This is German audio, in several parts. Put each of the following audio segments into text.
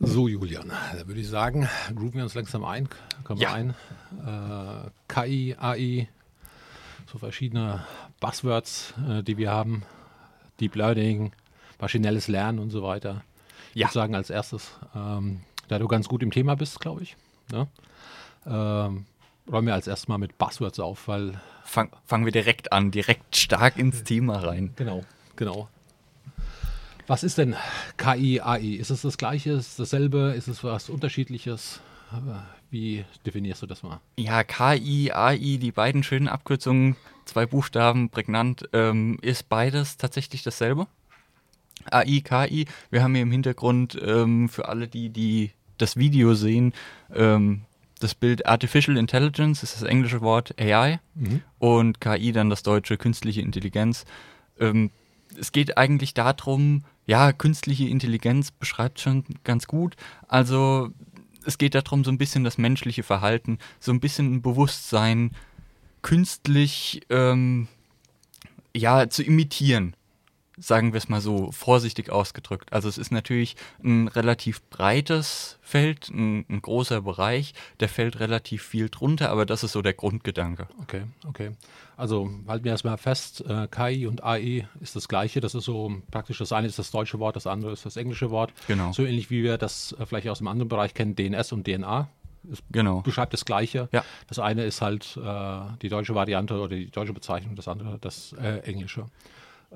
So, Julian, da würde ich sagen, grooven wir uns langsam ein. Wir Ja. ein. Äh, KI, AI, so verschiedene Buzzwords, äh, die wir haben. Deep Learning, maschinelles Lernen und so weiter. Ich Ja. würde sagen, als erstes, ähm, da du ganz gut im Thema bist, glaube ich, ne? ähm, räumen wir als erstes mal mit Buzzwords auf, weil Fang, fangen wir direkt an, direkt stark ins Thema rein. Genau, genau. Was ist denn KI, AI? Ist es das Gleiche? Ist es dasselbe? Ist es was Unterschiedliches? Wie definierst du das mal? Ja, KI, AI, die beiden schönen Abkürzungen, zwei Buchstaben, prägnant, ähm, ist beides tatsächlich dasselbe. AI, KI, wir haben hier im Hintergrund ähm, für alle, die, die das Video sehen, ähm, das Bild Artificial Intelligence ist das englische Wort AI und KI dann das deutsche künstliche Intelligenz. Ähm, es geht eigentlich darum, ja, künstliche Intelligenz beschreibt schon ganz gut. Also es geht darum, so ein bisschen das menschliche Verhalten, so ein bisschen ein Bewusstsein künstlich ähm, ja, zu imitieren. Sagen wir es mal so, vorsichtig ausgedrückt. Also es ist natürlich ein relativ breites Feld, ein, ein großer Bereich, der fällt relativ viel drunter, aber das ist so der Grundgedanke. Okay, okay. Also halten wir erstmal fest, äh, KI und AI ist das Gleiche. Das ist so praktisch, das eine ist das deutsche Wort, das andere ist das englische Wort. Genau. So ähnlich wie wir das äh, vielleicht aus einem anderen Bereich kennen, DNS und DNA. Es Genau. beschreibt das Gleiche. Ja. Das eine ist halt äh, die deutsche Variante oder die deutsche Bezeichnung, das andere das äh, englische.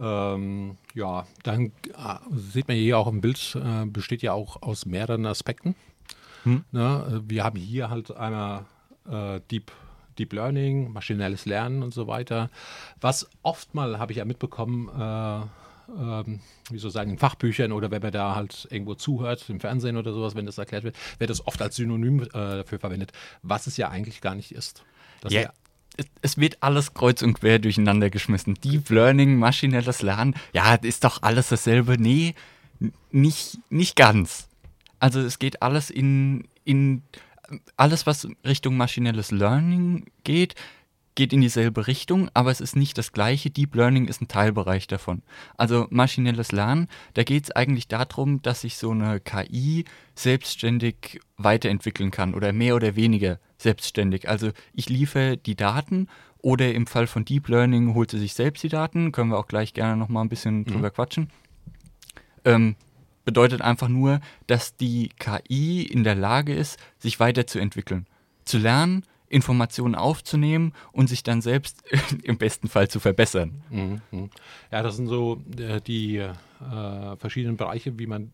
Ähm, ja, dann äh, sieht man hier auch im Bild, äh, besteht ja auch aus mehreren Aspekten. Hm. Ne? Wir haben hier halt einmal äh, Deep, Deep Learning, maschinelles Lernen und so weiter. Was oft mal, habe ich ja mitbekommen, äh, ähm, wie soll sagen, in Fachbüchern oder wenn man da halt irgendwo zuhört, im Fernsehen oder sowas, wenn das erklärt wird, wird das oft als Synonym äh, dafür verwendet, was es ja eigentlich gar nicht ist. Das Ja, ja. Es, wird alles kreuz und quer durcheinander geschmissen. Deep Learning, maschinelles Lernen, ja, ist doch alles dasselbe. Nee, nicht, nicht ganz. Also es geht alles in, in alles, was Richtung maschinelles Learning geht, geht in dieselbe Richtung, aber es ist nicht das gleiche. Deep Learning ist ein Teilbereich davon. Also maschinelles Lernen, da geht es eigentlich darum, dass sich so eine KI selbstständig weiterentwickeln kann oder mehr oder weniger selbstständig. Also ich liefere die Daten oder im Fall von Deep Learning holt sie sich selbst die Daten. Können wir auch gleich gerne noch mal ein bisschen drüber quatschen. Ähm, bedeutet einfach nur, dass die KI in der Lage ist, sich weiterzuentwickeln, zu lernen, Informationen aufzunehmen und sich dann selbst im besten Fall zu verbessern. Mhm, mhm. Ja, das sind so äh, die äh, verschiedenen Bereiche, wie man,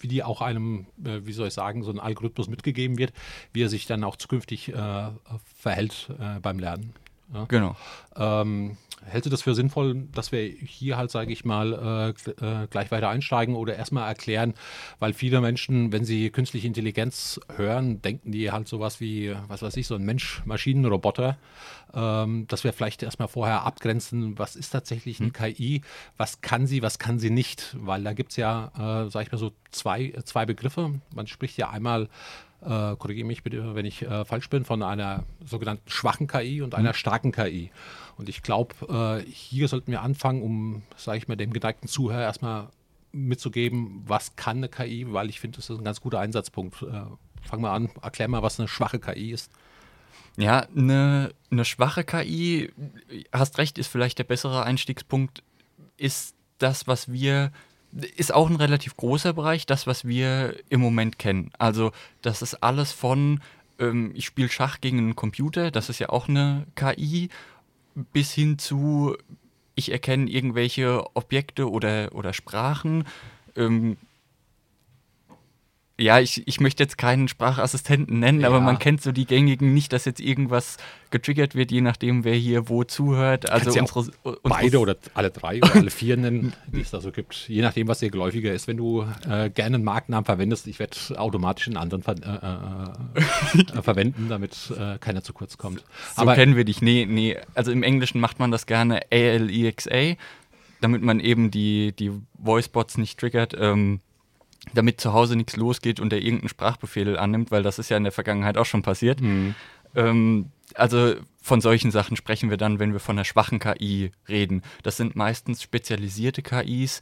wie die auch einem, äh, wie soll ich sagen, so ein Algorithmus mitgegeben wird, wie er sich dann auch zukünftig äh, verhält äh, beim Lernen. Ja. Genau. Ähm, hältst du das für sinnvoll, dass wir hier halt, sage ich mal, äh, äh, gleich weiter einsteigen oder erstmal erklären, weil viele Menschen, wenn sie künstliche Intelligenz hören, denken die halt sowas wie, was weiß ich, so ein Mensch-Maschinen-Roboter, ähm, dass wir vielleicht erstmal vorher abgrenzen, was ist tatsächlich eine KI, was kann sie, was kann sie nicht, weil da gibt es ja, äh, sage ich mal so, zwei, zwei Begriffe. Man spricht ja einmal äh, korrigiere mich bitte, wenn ich äh, falsch bin, von einer sogenannten schwachen KI und einer starken KI. Und ich glaube, äh, hier sollten wir anfangen, um, sage ich mal, dem geneigten Zuhörer erstmal mitzugeben, was kann eine KI, weil ich finde, das ist ein ganz guter Einsatzpunkt. Äh, fang mal an, erklär mal, was eine schwache KI ist. Ja, eine, eine schwache KI, hast recht, ist vielleicht der bessere Einstiegspunkt, ist das, was wir, ist auch ein relativ großer Bereich, das, was wir im Moment kennen. Also, das ist alles von, ähm, ich spiele Schach gegen einen Computer, das ist ja auch eine KI, bis hin zu, ich erkenne irgendwelche Objekte oder, oder Sprachen. Ähm, ja, ich, ich möchte jetzt keinen Sprachassistenten nennen, aber Ja. man kennt so die gängigen nicht, dass jetzt irgendwas getriggert wird, je nachdem, wer hier wo zuhört. Also ja unsere, unsere Beide oder alle drei oder alle vier nennen, die es da so gibt. Je nachdem, was dir geläufiger ist. Wenn du äh, gerne einen Markennamen verwendest, ich werde automatisch einen anderen ver äh, äh, äh, verwenden, damit äh, keiner zu kurz kommt. So kennen wir dich. Nee, nee. Also im Englischen macht man das gerne ALEXA, damit man eben die, die Voicebots nicht triggert, ähm, damit zu Hause nichts losgeht und er irgendeinen Sprachbefehl annimmt, weil das ist ja in der Vergangenheit auch schon passiert. Ähm, also von solchen Sachen sprechen wir dann, wenn wir von einer schwachen KI reden. Das sind meistens spezialisierte KIs,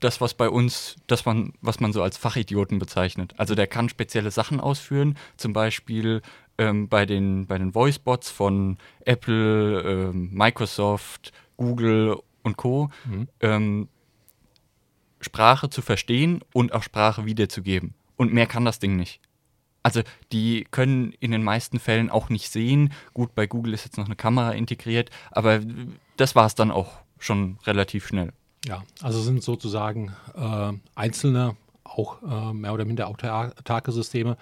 das, was bei uns, das man, was man so als Fachidioten bezeichnet. Also der kann spezielle Sachen ausführen, zum Beispiel ähm, bei den, bei den Voicebots von Apple, ähm, Microsoft, Google und Co. Mhm. Sprache zu verstehen und auch Sprache wiederzugeben. Und mehr kann das Ding nicht. Also die können in den meisten Fällen auch nicht sehen. Gut, bei Google ist jetzt noch eine Kamera integriert, aber das war es dann auch schon relativ schnell. Ja, also sind sozusagen äh, einzelne, auch äh, mehr oder minder autarke Systeme,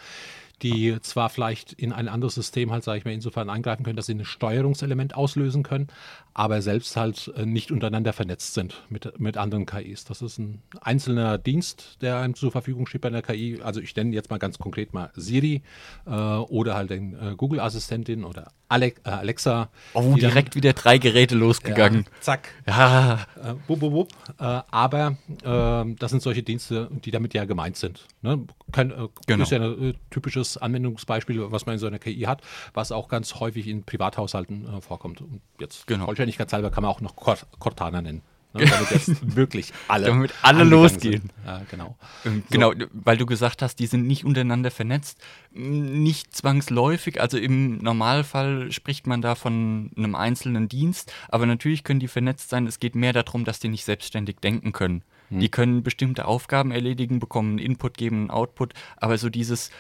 die zwar vielleicht in ein anderes System halt, sage ich mal, insofern eingreifen können, dass sie ein Steuerungselement auslösen können, aber selbst halt äh, nicht untereinander vernetzt sind mit, mit anderen KIs. Das ist ein einzelner Dienst, der einem zur Verfügung steht bei einer KI. Also ich nenne jetzt mal ganz konkret mal Siri äh, oder halt den äh, Google-Assistentin oder Ale äh, Alexa. Oh, direkt dann, wieder drei Geräte losgegangen. Ja, zack. Ja. Äh, wupp, wupp. Äh, aber ähm, das sind solche Dienste, die damit ja gemeint sind. Ne? Kein, genau. ist ja ein typisches Anwendungsbeispiel, was man in so einer KI hat, was auch ganz häufig in Privathaushalten vorkommt. Und jetzt genau. Vollständigkeitshalber kann man auch noch Cortana nennen. Ne, damit jetzt wirklich alle, damit alle losgehen. Ja, genau. Ähm, genau, so. weil du gesagt hast, die sind nicht untereinander vernetzt. Nicht zwangsläufig, also im Normalfall spricht man da von einem einzelnen Dienst, aber natürlich können die vernetzt sein. Es geht mehr darum, dass die nicht selbstständig denken können. Hm. Die können bestimmte Aufgaben erledigen, bekommen einen Input, geben einen Output, aber so dieses,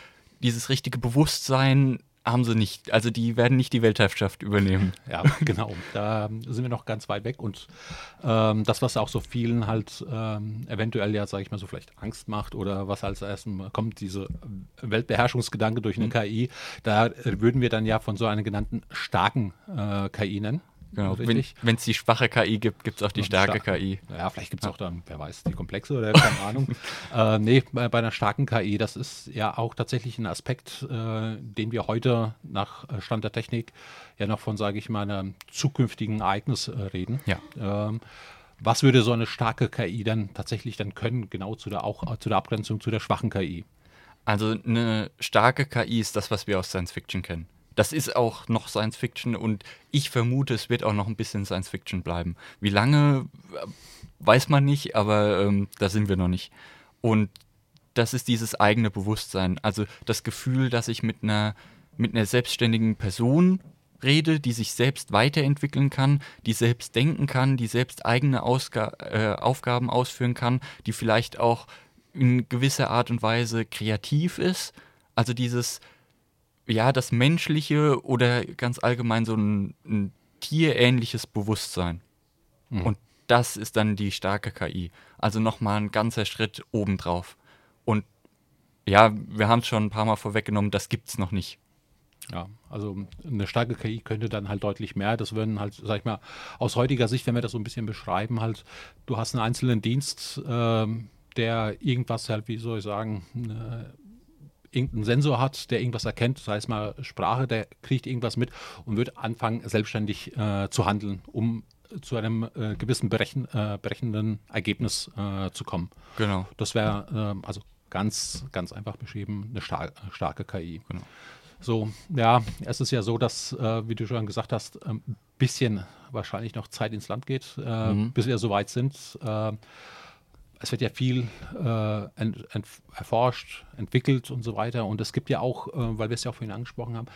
dieses richtige Bewusstsein, haben sie nicht. Also die werden nicht die Weltherrschaft übernehmen. Ja, genau. Da sind wir noch ganz weit weg. Und ähm, das, was auch so vielen halt ähm, eventuell ja, sage ich mal, so vielleicht Angst macht oder was als erstes kommt, diese Weltbeherrschungsgedanke durch eine mhm. KI, da würden wir dann ja von so einer genannten starken äh, KI nennen. Genau, wenn es die schwache KI gibt, gibt es auch die starke Star KI. Ja, vielleicht gibt es auch dann, wer weiß, die komplexe oder keine Ahnung. äh, nee, bei, bei, einer starken KI, das ist ja auch tatsächlich ein Aspekt, äh, den wir heute nach äh, Stand der Technik ja noch von, sage ich mal, einem zukünftigen Ereignis äh, reden. Ja. Ähm, was würde so eine starke KI dann tatsächlich dann können, genau zu der, auch zu der Abgrenzung zu der schwachen KI? Also eine starke KI ist das, was wir aus Science Fiction kennen. Das ist auch noch Science Fiction und ich vermute, es wird auch noch ein bisschen Science Fiction bleiben. Wie lange, äh, weiß man nicht, aber ähm, da sind wir noch nicht. Und das ist dieses eigene Bewusstsein, also das Gefühl, dass ich mit einer, mit einer selbstständigen Person rede, die sich selbst weiterentwickeln kann, die selbst denken kann, die selbst eigene Ausga äh, Aufgaben ausführen kann, die vielleicht auch in gewisser Art und Weise kreativ ist. Also dieses, ja, das menschliche oder ganz allgemein so ein, ein tierähnliches Bewusstsein. Mhm. Und das ist dann die starke KI. Also nochmal ein ganzer Schritt obendrauf. Und ja, wir haben es schon ein paar Mal vorweggenommen, das gibt es noch nicht. Ja, also eine starke KI könnte dann halt deutlich mehr. Das würden halt, sag ich mal, aus heutiger Sicht, wenn wir das so ein bisschen beschreiben, halt, du hast einen einzelnen Dienst, ähm, der irgendwas halt, wie soll ich sagen, äh, irgendeinen Sensor hat, der irgendwas erkennt, sei es mal Sprache, der kriegt irgendwas mit und wird anfangen, selbstständig äh, zu handeln, um zu einem äh, gewissen berechen, äh, berechnenden Ergebnis äh, zu kommen. Genau. Das wäre ähm, also ganz, ganz einfach beschrieben eine star starke KI. Genau. So, ja, es ist ja so, dass, äh, wie du schon gesagt hast, ein bisschen wahrscheinlich noch Zeit ins Land geht, äh, mhm. bis wir so weit sind es wird ja viel äh, ent, ent, erforscht, entwickelt und so weiter. Und es gibt ja auch, äh, weil wir es ja auch vorhin angesprochen haben,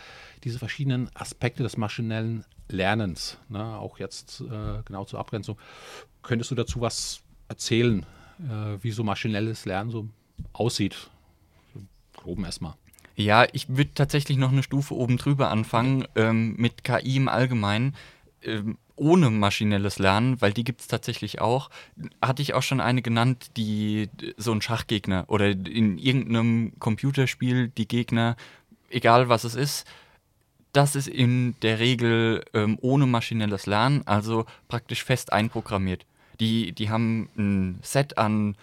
diese verschiedenen Aspekte des maschinellen Lernens. Ne? Auch jetzt äh, genau zur Abgrenzung. Könntest du dazu was erzählen, äh, wie so maschinelles Lernen so aussieht? So groben erstmal. Ja, ich würde tatsächlich noch eine Stufe oben drüber anfangen, ähm, mit KI im Allgemeinen. Ähm, ohne maschinelles Lernen, weil die gibt es tatsächlich auch. Hatte ich auch schon eine genannt, die so ein Schachgegner oder in irgendeinem Computerspiel die Gegner, egal was es ist, das ist in der Regel ähm, ohne maschinelles Lernen, also praktisch fest einprogrammiert. Die, die haben ein Set an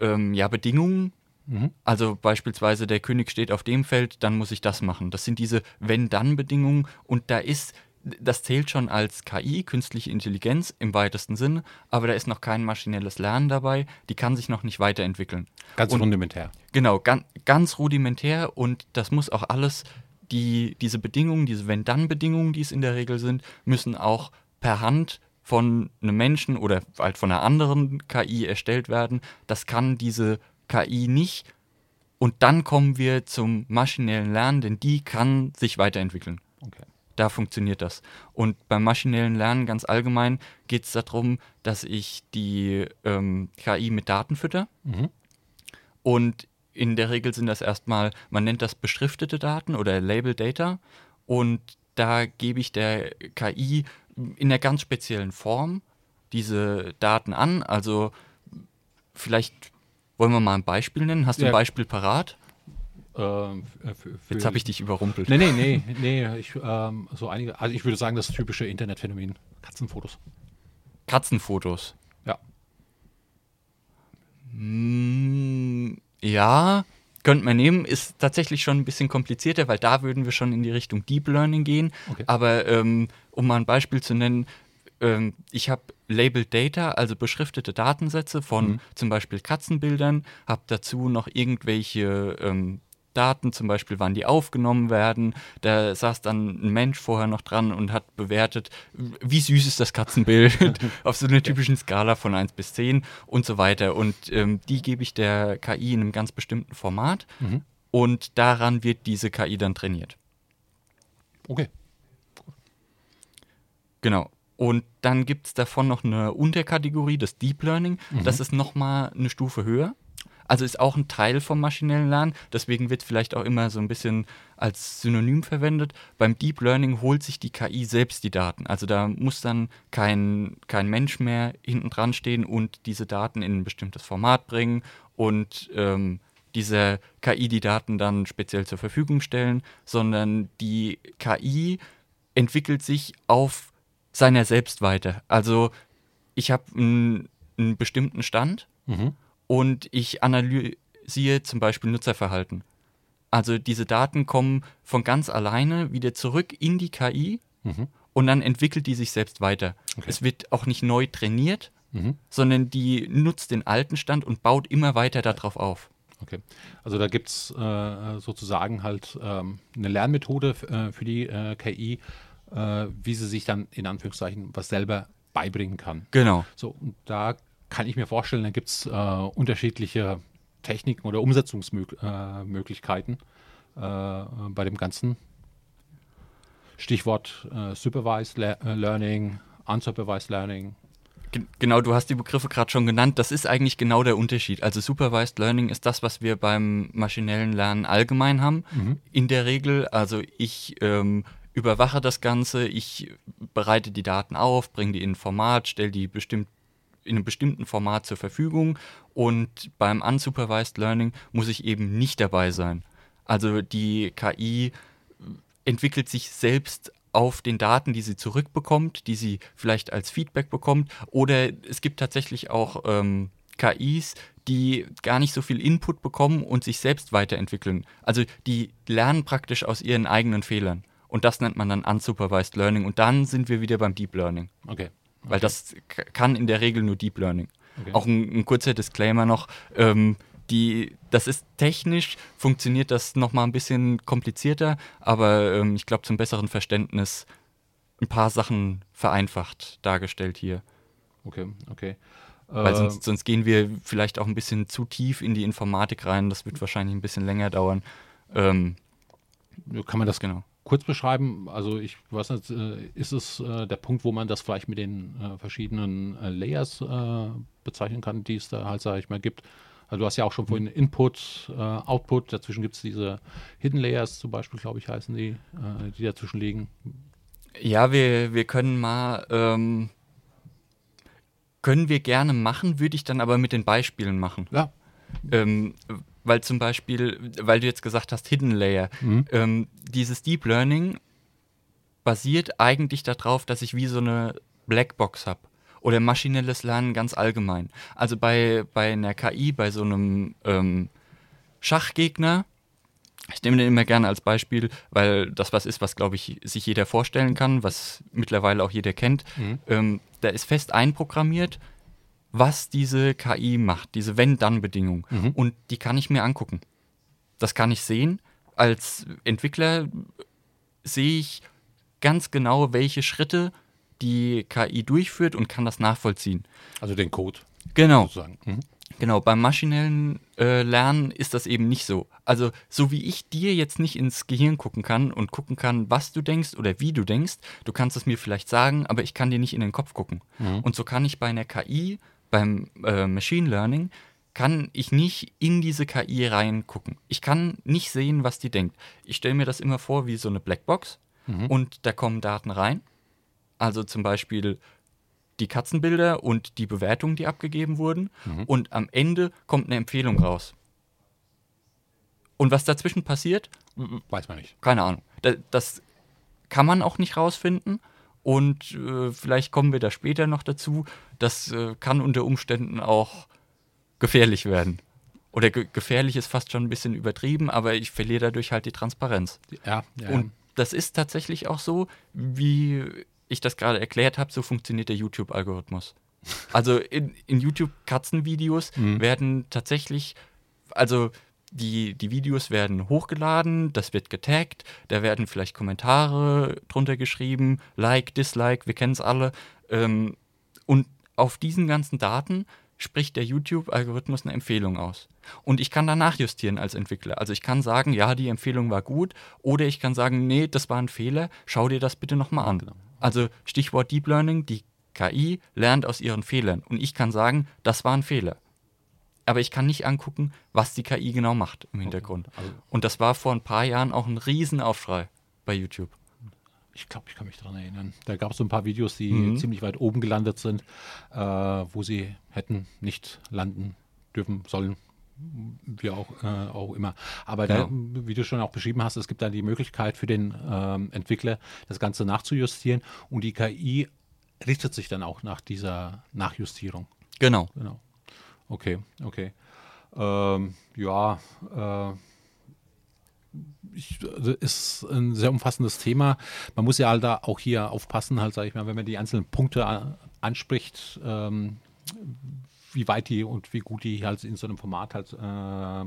ähm, ja, Bedingungen, mhm. also beispielsweise der König steht auf dem Feld, dann muss ich das machen. Das sind diese Wenn-Dann-Bedingungen und da ist das zählt schon als KI, künstliche Intelligenz im weitesten Sinne, aber da ist noch kein maschinelles Lernen dabei, die kann sich noch nicht weiterentwickeln. Ganz und, rudimentär. Genau, ganz, ganz rudimentär und das muss auch alles, die, diese Bedingungen, diese Wenn-Dann-Bedingungen, die es in der Regel sind, müssen auch per Hand von einem Menschen oder halt von einer anderen KI erstellt werden. Das kann diese KI nicht. Und dann kommen wir zum maschinellen Lernen, denn die kann sich weiterentwickeln. Okay. Da funktioniert das. Und beim maschinellen Lernen ganz allgemein geht es darum, dass ich die ähm, KI mit Daten fütter. Mhm. Und in der Regel sind das erstmal, man nennt das beschriftete Daten oder Label Data. Und da gebe ich der KI in einer ganz speziellen Form diese Daten an. Also vielleicht wollen wir mal ein Beispiel nennen. Hast du Ja. ein Beispiel parat? Ähm, f- für- für- Jetzt habe ich dich überrumpelt. Nee, nee, nee, nee. Ich, ähm, so einige, also ich würde sagen, das typische Internetphänomen. Katzenfotos. Katzenfotos. Ja. Mm, ja, könnte man nehmen. Ist tatsächlich schon ein bisschen komplizierter, weil da würden wir schon in die Richtung Deep Learning gehen. Okay. Aber ähm, um mal ein Beispiel zu nennen, ähm, ich habe Labeled Data, also beschriftete Datensätze von Mhm. zum Beispiel Katzenbildern, habe dazu noch irgendwelche ähm, Daten, zum Beispiel wann die aufgenommen werden. Da saß dann ein Mensch vorher noch dran und hat bewertet, wie süß ist das Katzenbild auf so einer typischen Skala von 1 bis 10 und so weiter. Und ähm, die gebe ich der KI in einem ganz bestimmten Format Mhm. und daran wird diese KI dann trainiert. Okay. Genau. Und dann gibt es davon noch eine Unterkategorie, das Deep Learning. Das ist nochmal eine Stufe höher. Also ist auch ein Teil vom maschinellen Lernen. Deswegen wird vielleicht auch immer so ein bisschen als Synonym verwendet. Beim Deep Learning holt sich die KI selbst die Daten. Also da muss dann kein, kein Mensch mehr hinten dran stehen und diese Daten in ein bestimmtes Format bringen und ähm, dieser KI die Daten dann speziell zur Verfügung stellen, sondern die KI entwickelt sich auf seiner selbst weiter. Also ich habe einen, bestimmten Stand Mhm. Und ich analysiere zum Beispiel Nutzerverhalten. Also diese Daten kommen von ganz alleine wieder zurück in die KI Mhm. und dann entwickelt die sich selbst weiter. Okay. Es wird auch nicht neu trainiert, Mhm. sondern die nutzt den alten Stand und baut immer weiter darauf auf. Okay. Also da gibt es äh, sozusagen halt ähm, eine Lernmethode äh, für die äh, KI, äh, wie sie sich dann in Anführungszeichen was selber beibringen kann. Genau. So, und da kann ich mir vorstellen, da gibt es äh, unterschiedliche Techniken oder Umsetzungsmöglichkeiten äh, äh, bei dem Ganzen. Stichwort äh, Supervised Le äh, Learning, Unsupervised Learning. Ge- Genau, du hast die Begriffe gerade schon genannt. Das ist eigentlich genau der Unterschied. Also Supervised Learning ist das, was wir beim maschinellen Lernen allgemein haben. In der Regel, also ich ähm, überwache das Ganze, ich bereite die Daten auf, bringe die in ein Format, stelle die bestimmt in einem bestimmten Format zur Verfügung und beim Unsupervised Learning muss ich eben nicht dabei sein. Also die KI entwickelt sich selbst auf den Daten, die sie zurückbekommt, die sie vielleicht als Feedback bekommt. Oder es gibt tatsächlich auch ähm, KIs, die gar nicht so viel Input bekommen und sich selbst weiterentwickeln. Also die lernen praktisch aus ihren eigenen Fehlern. Und das nennt man dann Unsupervised Learning. Und dann sind wir wieder beim Deep Learning. Okay. Weil das k- kann in der Regel nur Deep Learning. Okay. Auch ein, ein kurzer Disclaimer noch. Ähm, die, das ist technisch, funktioniert das nochmal ein bisschen komplizierter, aber ähm, ich glaube zum besseren Verständnis ein paar Sachen vereinfacht dargestellt hier. Okay, okay. Weil Äh, sonst, sonst gehen wir vielleicht auch ein bisschen zu tief in die Informatik rein. Das wird wahrscheinlich ein bisschen länger dauern. Ähm, kann man das genau. Kurz beschreiben? Also ich weiß nicht, äh, ist es äh, der Punkt, wo man das vielleicht mit den äh, verschiedenen Layers bezeichnen kann, die es da halt, sage ich mal, gibt? Also du hast ja auch schon vorhin Input, Output, dazwischen gibt es diese Hidden Layers zum Beispiel, glaube ich, heißen die, die dazwischen liegen. Ja, wir, wir können mal, ähm, können wir gerne machen, würde ich dann aber mit den Beispielen machen. Ja. Ähm, weil zum Beispiel, weil du jetzt gesagt hast, Hidden Layer, Mhm. ähm, dieses Deep Learning basiert eigentlich darauf, dass ich wie so eine Blackbox habe. Oder maschinelles Lernen ganz allgemein. Also bei, bei einer KI, bei so einem ähm, Schachgegner, ich nehme den immer gerne als Beispiel, weil das was ist, was, glaube ich, sich jeder vorstellen kann, was mittlerweile auch jeder kennt. Mhm. Ähm, da ist fest einprogrammiert, was diese KI macht, diese Wenn-Dann-Bedingung. Mhm. Und die kann ich mir angucken. Das kann ich sehen. Als Entwickler sehe ich ganz genau, welche Schritte die KI durchführt und kann das nachvollziehen. Also den Code Genau. sozusagen. Mhm. Genau, beim maschinellen äh, Lernen ist das eben nicht so. Also, so wie ich dir jetzt nicht ins Gehirn gucken kann und gucken kann, was du denkst oder wie du denkst, du kannst es mir vielleicht sagen, aber ich kann dir nicht in den Kopf gucken. Und so kann ich bei einer KI, beim äh, Machine Learning, kann ich nicht in diese KI reingucken. Ich kann nicht sehen, was die denkt. Ich stelle mir das immer vor wie so eine Blackbox und da kommen Daten rein. Also zum Beispiel die Katzenbilder und die Bewertungen, die abgegeben wurden. Und am Ende kommt eine Empfehlung raus. Und was dazwischen passiert, Weiß man nicht. keine Ahnung. Da- Das kann man auch nicht rausfinden. Und äh, vielleicht kommen wir da später noch dazu. Das äh, kann unter Umständen auch gefährlich werden. Oder ge gefährlich ist fast schon ein bisschen übertrieben, aber ich verliere dadurch halt die Transparenz. Ja, ja. Und das ist tatsächlich auch so, wie ich das gerade erklärt habe, so funktioniert der YouTube-Algorithmus. Also in, in YouTube-Katzenvideos werden tatsächlich, also die, die Videos werden hochgeladen, das wird getaggt, da werden vielleicht Kommentare drunter geschrieben, Like, Dislike, wir kennen es alle. Ähm, und auf diesen ganzen Daten spricht der YouTube-Algorithmus eine Empfehlung aus. Und ich kann danach justieren als Entwickler. Also ich kann sagen, ja, die Empfehlung war gut, oder ich kann sagen, nee, das war ein Fehler, schau dir das bitte nochmal an. Also Stichwort Deep Learning, die KI lernt aus ihren Fehlern. Und ich kann sagen, das war ein Fehler. Aber ich kann nicht angucken, was die KI genau macht im Hintergrund. Also- Und das war vor ein paar Jahren auch ein Riesenaufschrei bei YouTube. Ich glaube, ich kann mich daran erinnern. Da gab es so ein paar Videos, die Mhm. ziemlich weit oben gelandet sind, äh, wo sie hätten nicht landen dürfen sollen. Wie auch, äh, auch immer. Aber da, Genau. wie du schon auch beschrieben hast, es gibt dann die Möglichkeit für den ähm, Entwickler, das Ganze nachzujustieren und die KI richtet sich dann auch nach dieser Nachjustierung. Genau. Genau. Okay, okay. Ähm, ja, äh, ich, also ist ein sehr umfassendes Thema. Man muss ja halt da auch hier aufpassen, halt, sage ich mal, wenn man die einzelnen Punkte anspricht, ähm, wie weit die und wie gut die halt in so einem Format halt äh,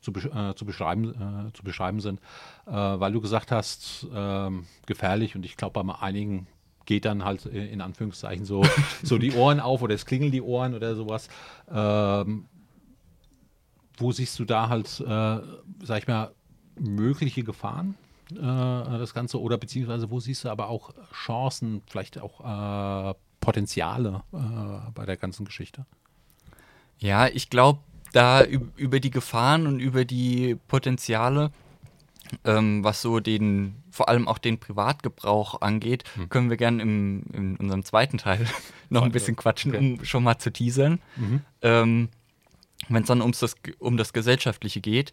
zu, äh, zu, beschreiben, äh, zu beschreiben sind. Äh, weil du gesagt hast, ähm, gefährlich und ich glaube, bei einigen geht dann halt äh, in Anführungszeichen so, so die Ohren auf oder es klingeln die Ohren oder sowas. Ähm, wo siehst du da halt, äh, sag ich mal, mögliche Gefahren, äh, das Ganze, oder beziehungsweise wo siehst du aber auch Chancen, vielleicht auch äh, Potenziale äh, bei der ganzen Geschichte? Ja, ich glaube, da üb- über die Gefahren und über die Potenziale, ähm, was so den, vor allem auch den Privatgebrauch angeht, können wir gerne in unserem zweiten Teil noch ein bisschen quatschen, okay. um schon mal zu teasern. Ähm, Wenn es dann ums das, um das Gesellschaftliche geht.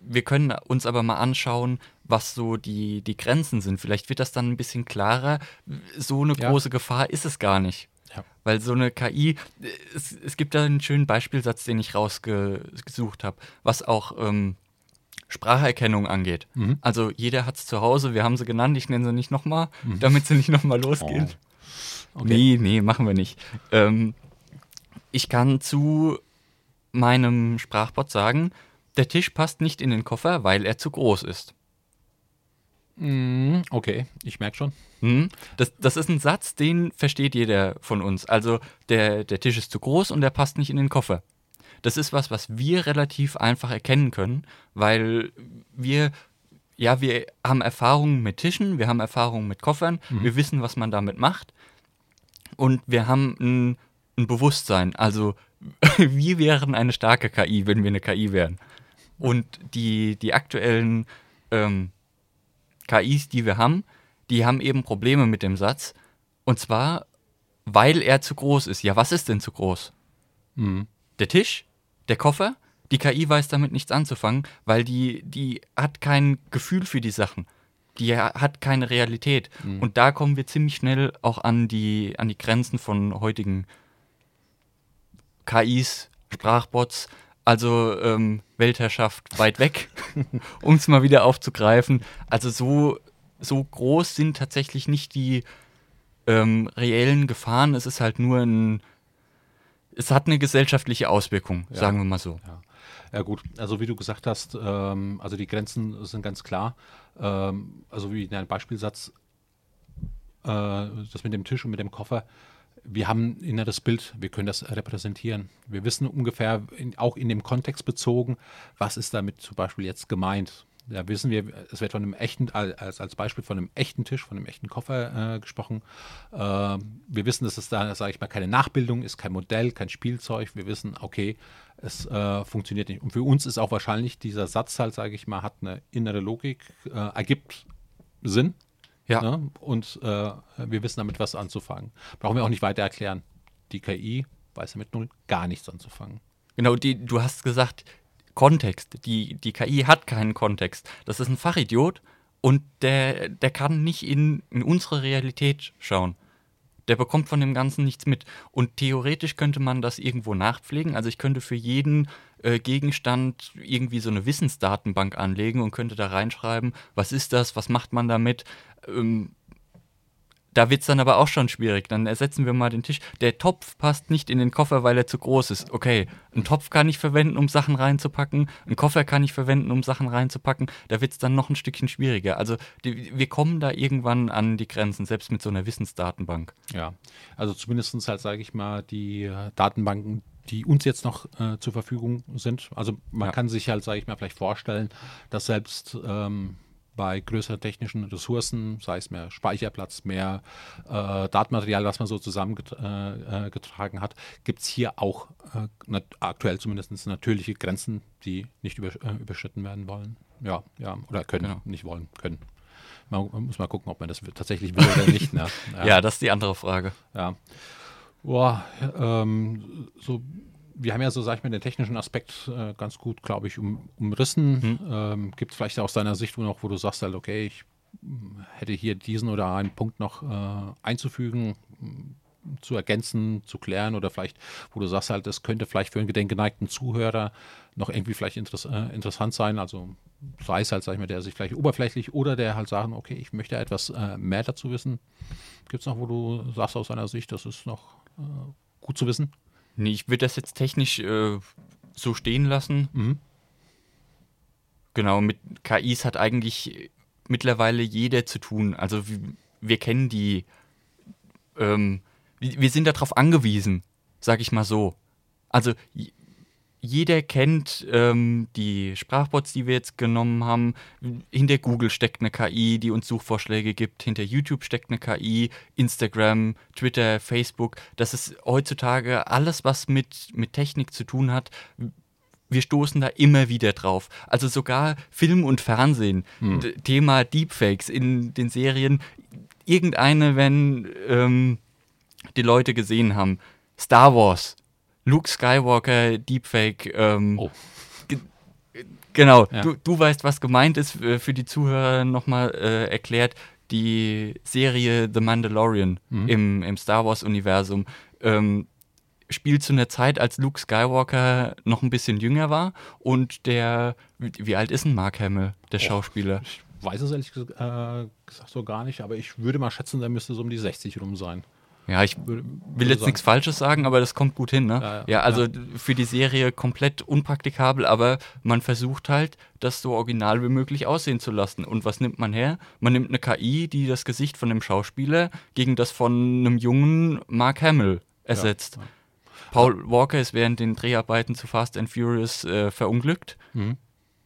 Wir können uns aber mal anschauen, was so die, die Grenzen sind. Vielleicht wird das dann ein bisschen klarer. So eine Ja. große Gefahr ist es gar nicht. Ja. Weil so eine KI, es, es gibt da einen schönen Beispielsatz, den ich rausgesucht habe, was auch ähm, Spracherkennung angeht. Mhm. Also jeder hat es zu Hause, wir haben sie genannt, ich nenne sie nicht nochmal, damit sie nicht nochmal losgehen. Oh. Nee, nee, machen wir nicht. Ähm, ich kann zu meinem Sprachbot sagen, der Tisch passt nicht in den Koffer, weil er zu groß ist. Mhm, Okay, ich merke schon. Hm? Das, das ist ein Satz, den versteht jeder von uns. Also der, der Tisch ist zu groß und der passt nicht in den Koffer. Das ist was, was wir relativ einfach erkennen können, weil wir, ja, wir haben Erfahrungen mit Tischen, wir haben Erfahrungen mit Koffern, wir wissen, was man damit macht und wir haben ein, ein Bewusstsein. Also wir wären eine starke KI, wenn wir eine KI wären. Und die, die aktuellen ähm, KIs, die wir haben, die haben eben Probleme mit dem Satz. Und zwar, weil er zu groß ist. Ja, was ist denn zu groß? Mhm. Der Tisch? Der Koffer? Die KI weiß damit nichts anzufangen, weil die, die hat kein Gefühl für die Sachen. Die ha- hat keine Realität. Und da kommen wir ziemlich schnell auch an die, an die Grenzen von heutigen KIs, Sprachbots, also ähm, Weltherrschaft weit weg, um es mal wieder aufzugreifen. Also so, so groß sind tatsächlich nicht die ähm, reellen Gefahren. Es ist halt nur ein, es hat eine gesellschaftliche Auswirkung, Ja. sagen wir mal so. Ja. ja gut, also wie du gesagt hast, ähm, also die Grenzen sind ganz klar. Ähm, also wie in einem Beispielsatz, das mit dem Tisch und mit dem Koffer, wir haben ein inneres Bild, wir können das repräsentieren. Wir wissen ungefähr, in, auch in dem Kontext bezogen, was ist damit zum Beispiel jetzt gemeint. Da wissen wir, es wird von einem echten, als, als Beispiel von einem echten Tisch, von einem echten Koffer äh, gesprochen. Äh, wir wissen, dass es da, sage ich mal, keine Nachbildung ist, kein Modell, kein Spielzeug. Wir wissen, okay, es äh, funktioniert nicht. Und für uns ist auch wahrscheinlich dieser Satz halt, sage ich mal, hat eine innere Logik, äh, ergibt Sinn. Ja. Ne? Und äh, wir wissen damit was anzufangen. Brauchen wir auch nicht weiter erklären. Die KI weiß damit null gar nichts anzufangen. Genau, die, du hast gesagt, Kontext. Die, die KI hat keinen Kontext. Das ist ein Fachidiot und der, der kann nicht in, in unsere Realität schauen. Der bekommt von dem Ganzen nichts mit. Und theoretisch könnte man das irgendwo nachpflegen. Also ich könnte für jeden äh, Gegenstand irgendwie so eine Wissensdatenbank anlegen und könnte da reinschreiben, was ist das, was macht man damit. Ähm, da wird es dann aber auch schon schwierig. Dann ersetzen wir mal den Tisch. Der Topf passt nicht in den Koffer, weil er zu groß ist. Okay, einen Topf kann ich verwenden, um Sachen reinzupacken. Einen Koffer kann ich verwenden, um Sachen reinzupacken. Da wird es dann noch ein Stückchen schwieriger. Also die, wir kommen da irgendwann an die Grenzen, selbst mit so einer Wissensdatenbank. Ja, also zumindest halt, sage ich mal, die äh, Datenbanken, die uns jetzt noch äh, zur Verfügung sind. Also man ja. kann sich halt, sage ich mal, vielleicht vorstellen, dass selbst ähm, bei größeren technischen Ressourcen, sei es mehr Speicherplatz, mehr äh, Datenmaterial, das man so zusammengetragen äh, äh hat, gibt es hier auch äh, aktuell zumindest natürliche Grenzen, die nicht über, äh, überschritten werden wollen. Ja, ja, oder können, genau. nicht wollen, können. Man, man, muss mal gucken, ob man das tatsächlich will oder nicht. Ne? Ja. ja. das ist die andere Frage. Ja. Boah, ähm, so wir haben ja so, sag ich mal, den technischen Aspekt äh, ganz gut, glaube ich, um, umrissen. Hm. Ähm, Gibt es vielleicht aus deiner Sicht wo noch, wo du sagst halt, okay, ich hm, hätte hier diesen oder einen Punkt noch äh, einzufügen, hm, zu ergänzen, zu klären oder vielleicht, wo du sagst halt, das könnte vielleicht für einen geneigten Zuhörer noch irgendwie vielleicht interess äh, interessant sein. Also sei es halt, sag ich mal, der sich vielleicht oberflächlich oder der halt sagen, okay, ich möchte etwas äh, mehr dazu wissen. Gibt es noch, wo du sagst aus deiner Sicht, das ist noch äh, gut zu wissen? Nee, ich würde das jetzt technisch äh, so stehen lassen. Mhm. Genau, mit KIs hat eigentlich mittlerweile jeder zu tun. Also wir, wir kennen die, ähm, wir sind darauf angewiesen, sag ich mal so. Also jeder kennt ähm, die Sprachbots, die wir jetzt genommen haben. Hinter Google steckt eine KI, die uns Suchvorschläge gibt. Hinter YouTube steckt eine KI. Instagram, Twitter, Facebook. Das ist heutzutage alles, was mit, mit Technik zu tun hat. Wir stoßen da immer wieder drauf. Also sogar Film und Fernsehen. Hm. Thema Deepfakes in den Serien. Irgendeine, wenn ähm, die Leute gesehen haben. Star Wars Luke Skywalker Deepfake. Ähm, oh. Genau, ja. du, du weißt, was gemeint ist, äh, für die Zuhörer nochmal äh, erklärt. Die Serie The Mandalorian mhm. im, im Star Wars-Universum ähm, spielt zu einer Zeit, als Luke Skywalker noch ein bisschen jünger war und der, wie, alt ist denn Mark Hamill, der oh, Schauspieler? Ich weiß es ehrlich gesagt, äh, gesagt so gar nicht, aber ich würde mal schätzen, der müsste so um die 60 rum sein. Ja, ich will jetzt nichts Falsches sagen, aber das kommt gut hin, ne? Ja, ja, ja also ja. für die Serie komplett unpraktikabel, aber man versucht halt, das so original wie möglich aussehen zu lassen. Und was nimmt man her? Man nimmt eine KI, die das Gesicht von einem Schauspieler gegen das von einem jungen Mark Hamill ersetzt. Paul Walker ist während den Dreharbeiten zu Fast and Furious äh, verunglückt. Mhm.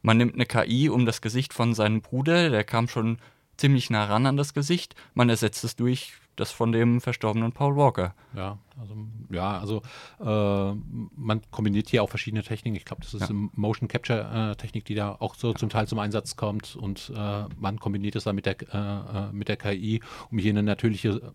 Man nimmt eine KI um das Gesicht von seinem Bruder, der kam schon ziemlich nah ran an das Gesicht. Man ersetzt es durch das von dem verstorbenen Paul Walker. Ja, also, ja, also äh, man kombiniert hier auch verschiedene Techniken. Ich glaube, das ist ja. Motion Capture äh, Technik, die da auch so zum Teil zum Einsatz kommt und äh, man kombiniert es dann mit der, äh, äh, mit der KI, um hier eine natürliche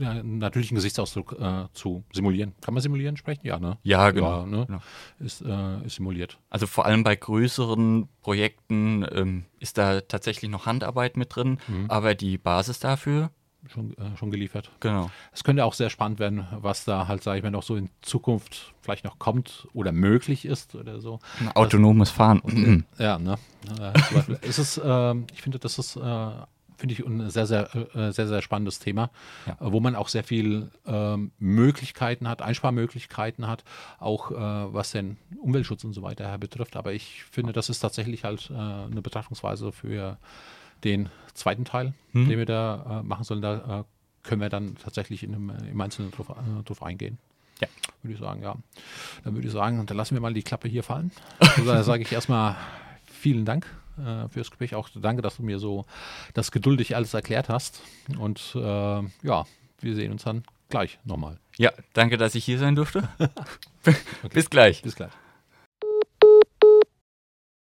einen natürlichen Gesichtsausdruck äh, zu simulieren. Kann man simulieren sprechen? Ja, ne? Ja, genau. Ja, ne? genau. Ist, äh, ist, simuliert. Also vor allem bei größeren Projekten ähm, ist da tatsächlich noch Handarbeit mit drin, mhm. aber die Basis dafür schon, äh, schon geliefert. Genau. Es könnte auch sehr spannend werden, was da halt, sage ich mal, noch so in Zukunft vielleicht noch kommt oder möglich ist oder so. Ein autonomes das, Fahren. Und, ja, ne? Äh, ist es, äh, ich finde, das ist, äh, finde ich, ein sehr, sehr, äh, sehr, sehr spannendes Thema, ja. wo man auch sehr viel ähm, Möglichkeiten hat, Einsparmöglichkeiten hat, auch äh, was den Umweltschutz und so weiter betrifft. Aber ich finde, das ist tatsächlich halt eine Betrachtungsweise für den zweiten Teil, Mhm. den wir da äh, machen sollen, da äh, können wir dann tatsächlich in einem, äh, im Einzelnen drauf, äh, drauf eingehen. Ja. Würde ich sagen, ja. Dann würde ich sagen, dann lassen wir mal die Klappe hier fallen. Also, da sage ich erstmal vielen Dank äh, fürs Gespräch. Auch danke, dass du mir so das geduldig alles erklärt hast. Und äh, ja, wir sehen uns dann gleich nochmal. Ja, danke, dass ich hier sein durfte. Bis gleich. Bis gleich.